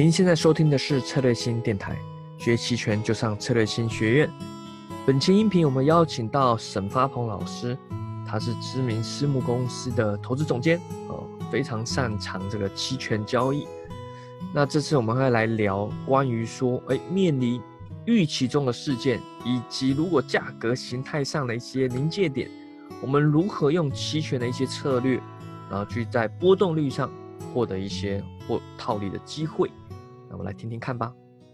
您现在收听的是策略星电台，学期权就上策略星学院。本期音频我们邀请到沈发鹏老师，他是知名私募公司的投资总监，哦，非常擅长这个期权交易。那这次我们会来聊关于说，哎，面临预期中的事件，以及如果价格形态上的一些临界点，我们如何用期权的一些策略，然后去在波动率上获得一些或套利的机会。那我们来听听看吧。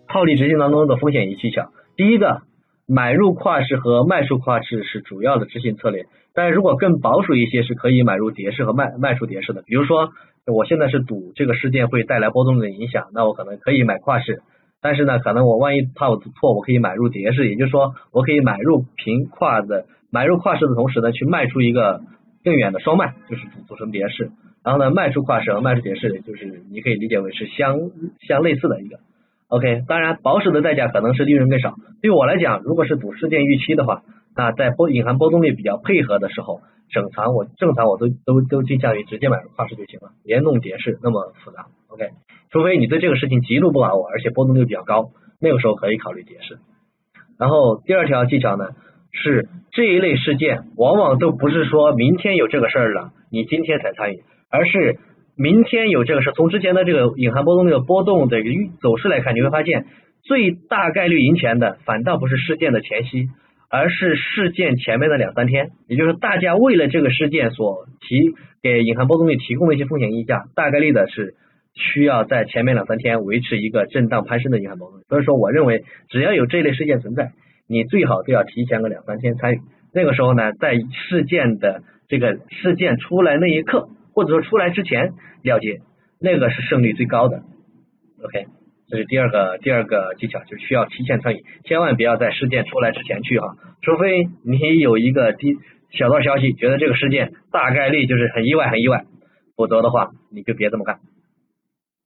套利执行当中的风险与技巧，第一个，买入跨市和卖出跨市是主要的执行策略，但如果更保守一些，是可以买入跌势和卖卖出跌势的。比如说，我现在是赌这个事件会带来波动的影响，那我可能可以买跨市，但是呢，可能我万一怕我错，我可以买入跌势，也就是说，我可以买入平跨的，买入跨市的同时呢，去卖出一个更远的双卖，就是组组成跌势。然后呢，卖出跨市和卖出跌势，就是你可以理解为是相相类似的一个。OK，当然保守的代价可能是利润更少。对我来讲，如果是赌事件预期的话，那在波隐含波动率比较配合的时候，整场我正常我都都都倾向于直接买入跨市就行了，别弄跌势那么复杂。OK，除非你对这个事情极度不把握，而且波动率比较高，那个时候可以考虑跌势。然后第二条技巧呢，是这一类事件往往都不是说明天有这个事儿了，你今天才参与。而是明天有这个事，从之前的这个隐含波动率的波动的走势来看，你会发现最大概率赢钱的反倒不是事件的前夕，而是事件前面的两三天。也就是大家为了这个事件所提给隐含波动率提供的一些风险溢价，大概率的是需要在前面两三天维持一个震荡攀升的隐含波动。所以说，我认为只要有这类事件存在，你最好都要提前个两三天参与。那个时候呢，在事件的这个事件出来那一刻。或者说出来之前了解，那个是胜率最高的。OK，这是第二个第二个技巧，就需要提前参与，千万不要在事件出来之前去哈，除非你有一个低小道消息，觉得这个事件大概率就是很意外很意外，否则的话你就别这么干。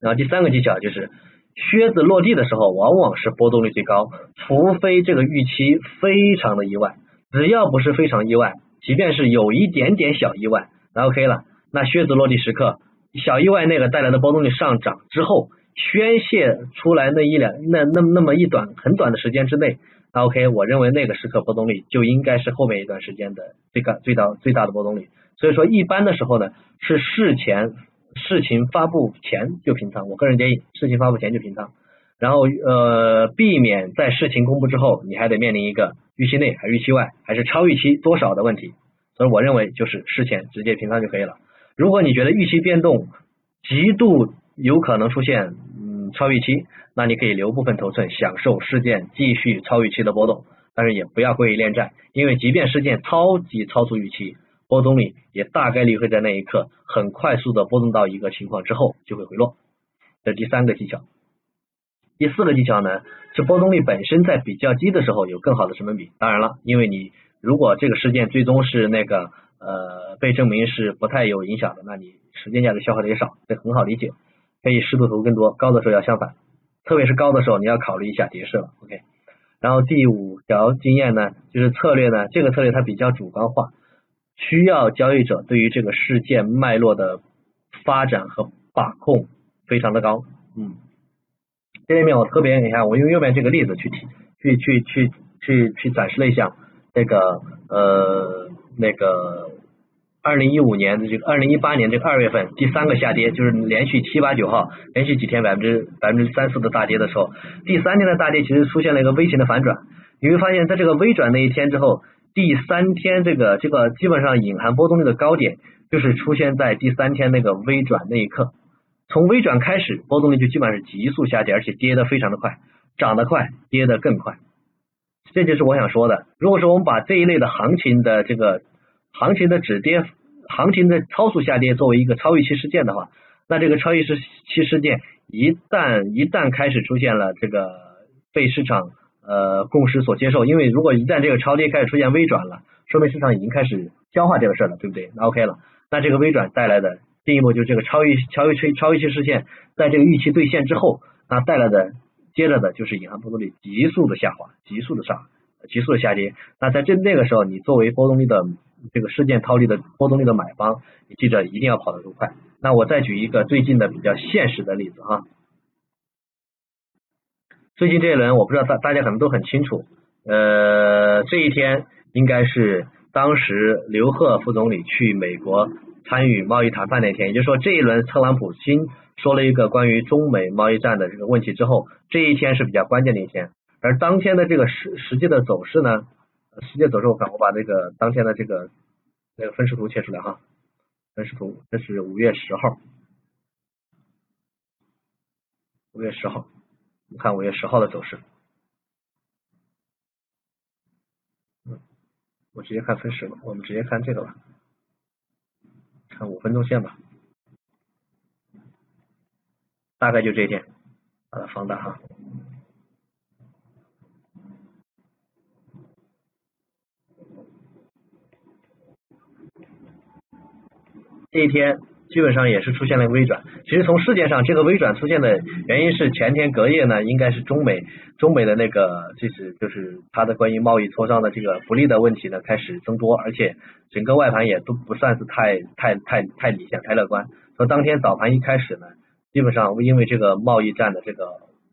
然后第三个技巧就是靴子落地的时候，往往是波动率最高，除非这个预期非常的意外，只要不是非常意外，即便是有一点点小意外，那 OK 了。那靴子落地时刻，小意外那个带来的波动率上涨之后，宣泄出来那一两那那那么一短很短的时间之内，那 OK，我认为那个时刻波动率就应该是后面一段时间的最高最大最大的波动率。所以说一般的时候呢，是事前事情发布前就平仓，我个人建议事情发布前就平仓，然后呃避免在事情公布之后，你还得面临一个预期内还是预期外还是超预期多少的问题。所以我认为就是事前直接平仓就可以了。如果你觉得预期变动极度有可能出现嗯超预期，那你可以留部分头寸，享受事件继续超预期的波动，但是也不要过于恋战，因为即便事件超级超出预期，波动率也大概率会在那一刻很快速的波动到一个情况之后就会回落。这第三个技巧，第四个技巧呢是波动率本身在比较低的时候有更好的成本比，当然了，因为你如果这个事件最终是那个。呃，被证明是不太有影响的，那你时间价值消耗的也少，这很好理解，可以适度投更多，高的时候要相反，特别是高的时候你要考虑一下跌势了，OK。然后第五条经验呢，就是策略呢，这个策略它比较主观化，需要交易者对于这个事件脉络的发展和把控非常的高，嗯。这里面我特别你看，我用右边这个例子去提，去去去去去展示了一下这个呃。那个二零一五年的这个二零一八年这个二月份第三个下跌，就是连续七八九号连续几天百分之百分之三四的大跌的时候，第三天的大跌其实出现了一个微型的反转。你会发现在这个微转那一天之后，第三天这个这个基本上隐含波动率的高点就是出现在第三天那个微转那一刻。从微转开始，波动率就基本上是急速下跌，而且跌得非常的快，涨得快，跌得更快。这就是我想说的。如果说我们把这一类的行情的这个行情的止跌、行情的超速下跌作为一个超预期事件的话，那这个超预期事件一旦一旦开始出现了这个被市场呃共识所接受，因为如果一旦这个超跌开始出现微转了，说明市场已经开始消化这个事儿了，对不对？那 OK 了，那这个微转带来的进一步就是这个超预超预期超预期事件在这个预期兑现之后，那带来的。接着的就是隐含波动率急速的下滑，急速的上，急速的下跌。那在这那个时候，你作为波动率的这个事件套利的波动率的买方，你记着一定要跑得够快。那我再举一个最近的比较现实的例子哈。最近这一轮我不知道大大家可能都很清楚，呃，这一天应该是当时刘鹤副总理去美国参与贸易谈判那天，也就是说这一轮特朗普新说了一个关于中美贸易战的这个问题之后，这一天是比较关键的一天。而当天的这个实实际的走势呢，实际走势我看我把这个当天的这个那个分时图切出来哈，分时图这是五月十号，五月十号，我们看五月十号的走势，嗯，我直接看分时吧，我们直接看这个吧，看五分钟线吧，大概就这一天，把它放大哈。这一天基本上也是出现了微转。其实从事件上，这个微转出现的原因是前天隔夜呢，应该是中美中美的那个就是就是它的关于贸易磋商的这个不利的问题呢开始增多，而且整个外盘也都不算是太太太太理想、太乐观。从当天早盘一开始呢，基本上因为这个贸易战的这个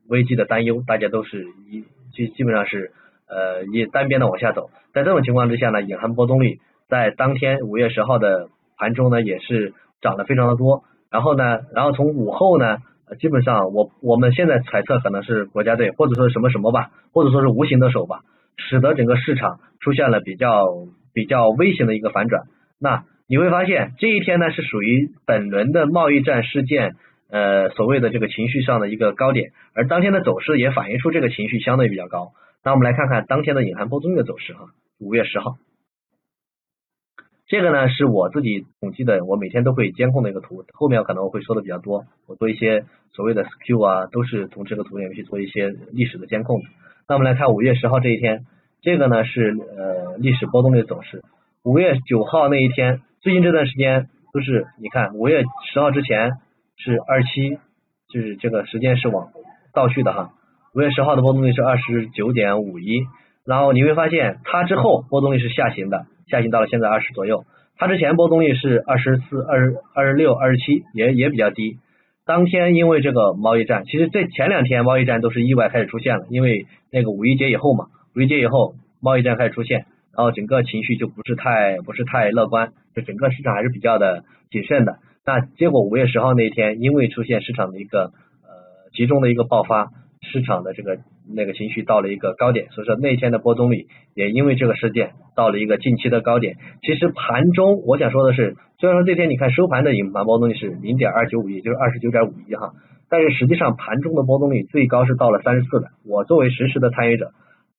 危机的担忧，大家都是一基基本上是呃以单边的往下走。在这种情况之下呢，隐含波动率在当天五月十号的。盘中呢也是涨得非常的多，然后呢，然后从午后呢，基本上我我们现在猜测可能是国家队或者说什么什么吧，或者说是无形的手吧，使得整个市场出现了比较比较微型的一个反转。那你会发现这一天呢是属于本轮的贸易战事件呃所谓的这个情绪上的一个高点，而当天的走势也反映出这个情绪相对比较高。那我们来看看当天的隐含波动率的走势哈，五月十号。这个呢是我自己统计的，我每天都会监控的一个图，后面可能会说的比较多。我做一些所谓的 skew 啊，都是从这个图里面去做一些历史的监控的。那我们来看五月十号这一天，这个呢是呃历史波动率的走势。五月九号那一天，最近这段时间都是你看五月十号之前是二七，就是这个时间是往倒序的哈。五月十号的波动率是二十九点五一，然后你会发现它之后波动率是下行的。下行到了现在二十左右，它之前波动率是二十四、二十二十六、二十七，也也比较低。当天因为这个贸易战，其实这前两天贸易战都是意外开始出现了，因为那个五一节以后嘛，五一节以后贸易战开始出现，然后整个情绪就不是太不是太乐观，就整个市场还是比较的谨慎的。那结果五月十号那一天，因为出现市场的一个呃集中的一个爆发。市场的这个那个情绪到了一个高点，所以说那天的波动率也因为这个事件到了一个近期的高点。其实盘中我想说的是，虽然说这天你看收盘的隐盘波动率是零点二九五，也就是二十九点五一哈，但是实际上盘中的波动率最高是到了三十四的。我作为实时的参与者，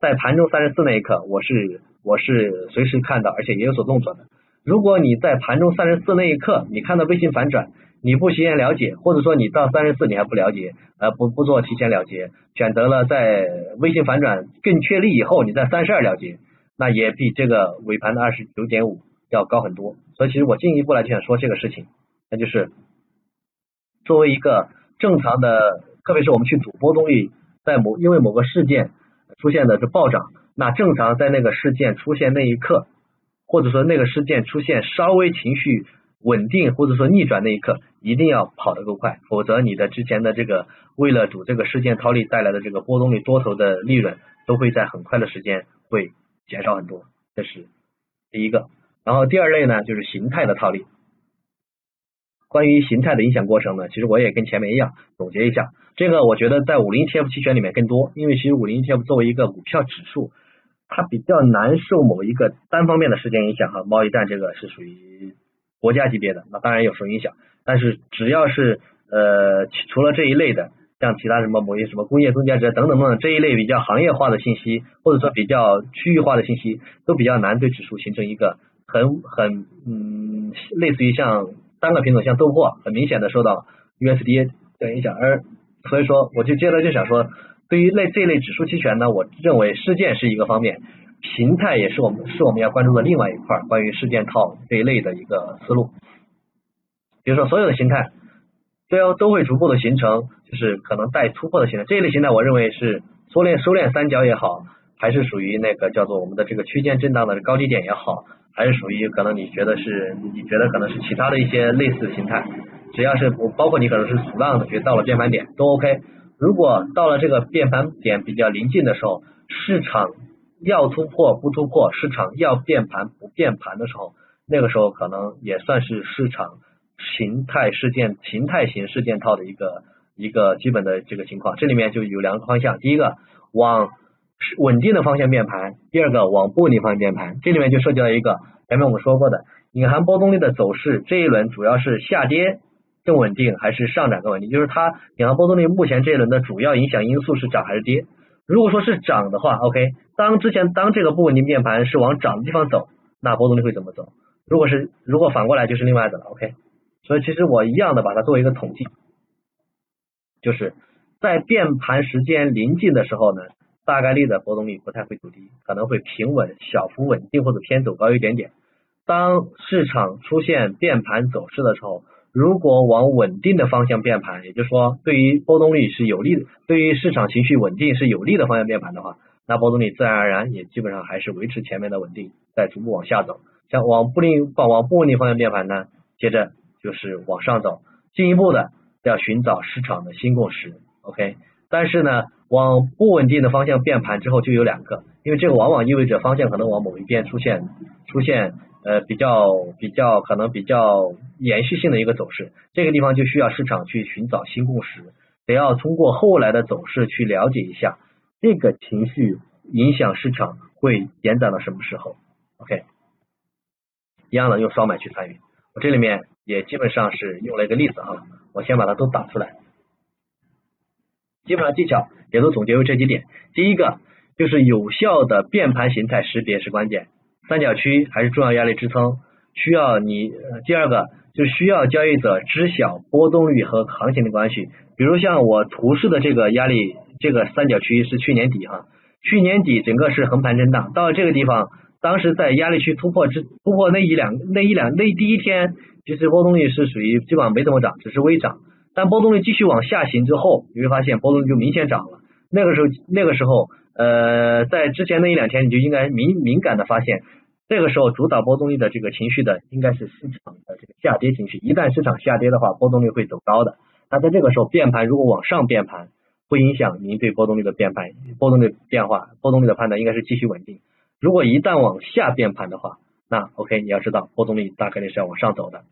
在盘中三十四那一刻，我是我是随时看到，而且也有所动作的。如果你在盘中三十四那一刻，你看到微信反转。你不提前了解，或者说你到三十四你还不了解，呃不不做提前了结，选择了在微信反转更确立以后，你在三十二了结，那也比这个尾盘的二十九点五要高很多。所以其实我进一步来就想说这个事情，那就是作为一个正常的，特别是我们去赌波动率，在某因为某个事件出现的是暴涨，那正常在那个事件出现那一刻，或者说那个事件出现稍微情绪。稳定或者说逆转那一刻，一定要跑得够快，否则你的之前的这个为了赌这个事件套利带来的这个波动率多头的利润，都会在很快的时间会减少很多。这是第一个。然后第二类呢，就是形态的套利。关于形态的影响过程呢，其实我也跟前面一样总结一下。这个我觉得在五零 ETF 期权里面更多，因为其实五零 ETF 作为一个股票指数，它比较难受某一个单方面的事件影响哈。贸易战这个是属于。国家级别的那当然有受影响，但是只要是呃除了这一类的，像其他什么某些什么工业增加值等等等等这一类比较行业化的信息，或者说比较区域化的信息，都比较难对指数形成一个很很嗯类似于像单个品种像豆粕很明显的受到 USDA 的影响，而所以说我就接着就想说，对于类这类指数期权呢，我认为事件是一个方面。形态也是我们是我们要关注的另外一块关于事件套这一类的一个思路。比如说，所有的形态都要都会逐步的形成，就是可能带突破的形态。这一类形态，我认为是收敛收敛三角也好，还是属于那个叫做我们的这个区间震荡的高低点也好，还是属于可能你觉得是你觉得可能是其他的一些类似的形态，只要是包括你可能是阻浪的，觉得到了变盘点都 OK。如果到了这个变盘点比较临近的时候，市场要突破不突破，市场要变盘不变盘的时候，那个时候可能也算是市场形态事件、形态型事件套的一个 一个基本的这个情况。这里面就有两个方向，第一个往稳定的方向变盘，第二个往不稳定方向变盘。这里面就涉及到一个前面我们说过的隐含波动率的走势，这一轮主要是下跌。更稳定还是上涨更稳定？就是它隐含波动率目前这一轮的主要影响因素是涨还是跌？如果说是涨的话，OK，当之前当这个不稳定变盘是往涨的地方走，那波动率会怎么走？如果是如果反过来就是另外的了，OK。所以其实我一样的把它作为一个统计，就是在变盘时间临近的时候呢，大概率的波动率不太会走低，可能会平稳、小幅稳定或者偏走高一点点。当市场出现变盘走势的时候，如果往稳定的方向变盘，也就是说对于波动率是有利的，对于市场情绪稳定是有利的方向变盘的话，那波动率自然而然也基本上还是维持前面的稳定，在逐步往下走。像往不定往往不稳定方向变盘呢，接着就是往上走，进一步的要寻找市场的新共识。OK，但是呢，往不稳定的方向变盘之后就有两个，因为这个往往意味着方向可能往某一边出现出现。呃，比较比较可能比较延续性的一个走势，这个地方就需要市场去寻找新共识，得要通过后来的走势去了解一下这个情绪影响市场会延展到什么时候。OK，一样的用双买去参与，我这里面也基本上是用了一个例子啊，我先把它都打出来，基本上技巧也都总结为这几点，第一个就是有效的变盘形态识别是关键。三角区还是重要压力支撑，需要你第二个就需要交易者知晓波动率和行情的关系。比如像我图示的这个压力，这个三角区是去年底哈，去年底整个是横盘震荡，到了这个地方，当时在压力区突破之突破那一两那一两那第一天，其实波动率是属于基本上没怎么涨，只是微涨。但波动率继续往下行之后，你会发现波动率就明显涨了。那个时候那个时候。呃，在之前那一两天，你就应该敏敏感的发现，这个时候主导波动率的这个情绪的，应该是市场的这个下跌情绪。一旦市场下跌的话，波动率会走高的。那在这个时候变盘，如果往上变盘，不影响您对波动率的变盘、波动率变化、波动率的判断，应该是继续稳定。如果一旦往下变盘的话，那 OK，你要知道波动率大概率是要往上走的。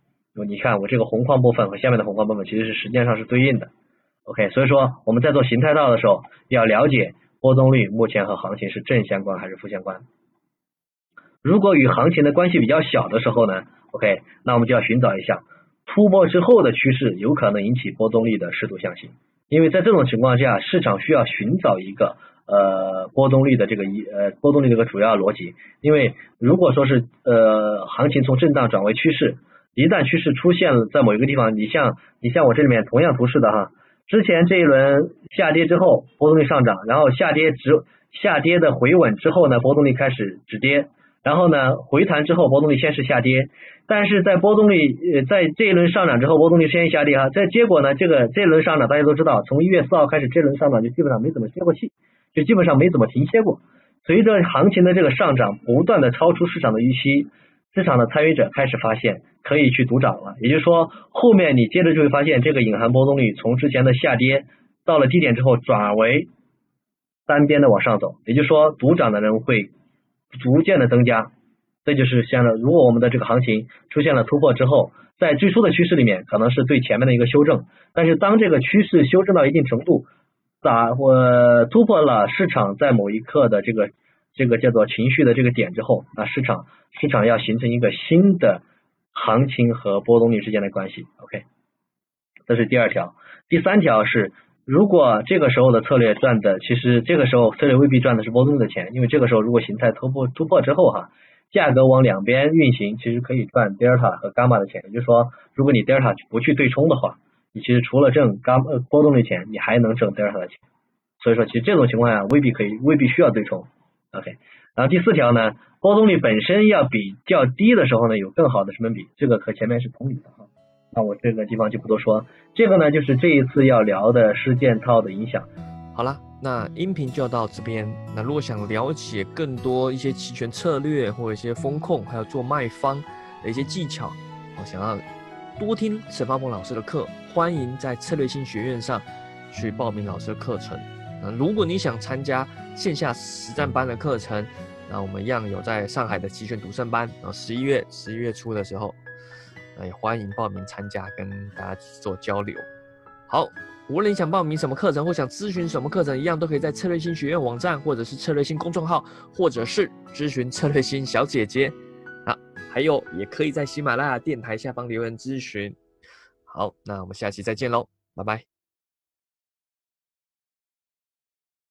你看我这个红框部分和下面的红框部分其实是时间上是对应的。OK，所以说我们在做形态道的时候要了解。波动率目前和行情是正相关还是负相关？如果与行情的关系比较小的时候呢？OK，那我们就要寻找一下突破之后的趋势有可能引起波动率的适度向行，因为在这种情况下，市场需要寻找一个呃波动率的这个一呃波动率这个主要逻辑，因为如果说是呃行情从震荡转为趋势，一旦趋势出现了在某一个地方，你像你像我这里面同样图示的哈。之前这一轮下跌之后，波动率上涨，然后下跌止下跌的回稳之后呢，波动率开始止跌，然后呢回弹之后，波动率先是下跌，但是在波动率呃在这一轮上涨之后，波动率先下跌哈，在结果呢这个这一轮上涨大家都知道，从一月四号开始这轮上涨就基本上没怎么歇过气，就基本上没怎么停歇过，随着行情的这个上涨不断的超出市场的预期。市场的参与者开始发现可以去独涨了，也就是说，后面你接着就会发现这个隐含波动率从之前的下跌到了低点之后转为单边的往上走，也就是说，独涨的人会逐渐的增加。这就是现在，如果我们的这个行情出现了突破之后，在最初的趋势里面可能是对前面的一个修正，但是当这个趋势修正到一定程度，打或突破了市场在某一刻的这个。这个叫做情绪的这个点之后，那市场市场要形成一个新的行情和波动率之间的关系，OK，这是第二条。第三条是，如果这个时候的策略赚的，其实这个时候策略未必赚的是波动率的钱，因为这个时候如果形态突破突破之后哈，价格往两边运行，其实可以赚德尔塔和伽马的钱。也就是说，如果你德尔塔不去对冲的话，你其实除了挣伽呃波动率钱，你还能挣德尔塔的钱。所以说，其实这种情况下未必可以，未必需要对冲。OK，然后第四条呢，波动率本身要比较低的时候呢，有更好的成本比，这个和前面是同理的哈。那我这个地方就不多说，这个呢就是这一次要聊的事件套的影响。好了，那音频就要到这边。那如果想了解更多一些期权策略或者一些风控，还有做卖方的一些技巧，我想要多听沈发鹏老师的课，欢迎在策略性学院上。去报名老师的课程。那如果你想参加线下实战班的课程，那我们一样有在上海的齐全独胜班，然后十一月十一月初的时候，那也欢迎报名参加，跟大家做交流。好，无论你想报名什么课程或想咨询什么课程，一样都可以在策略星学院网站，或者是策略星公众号，或者是咨询策略星小姐姐。啊，还有也可以在喜马拉雅电台下方留言咨询。好，那我们下期再见喽，拜拜。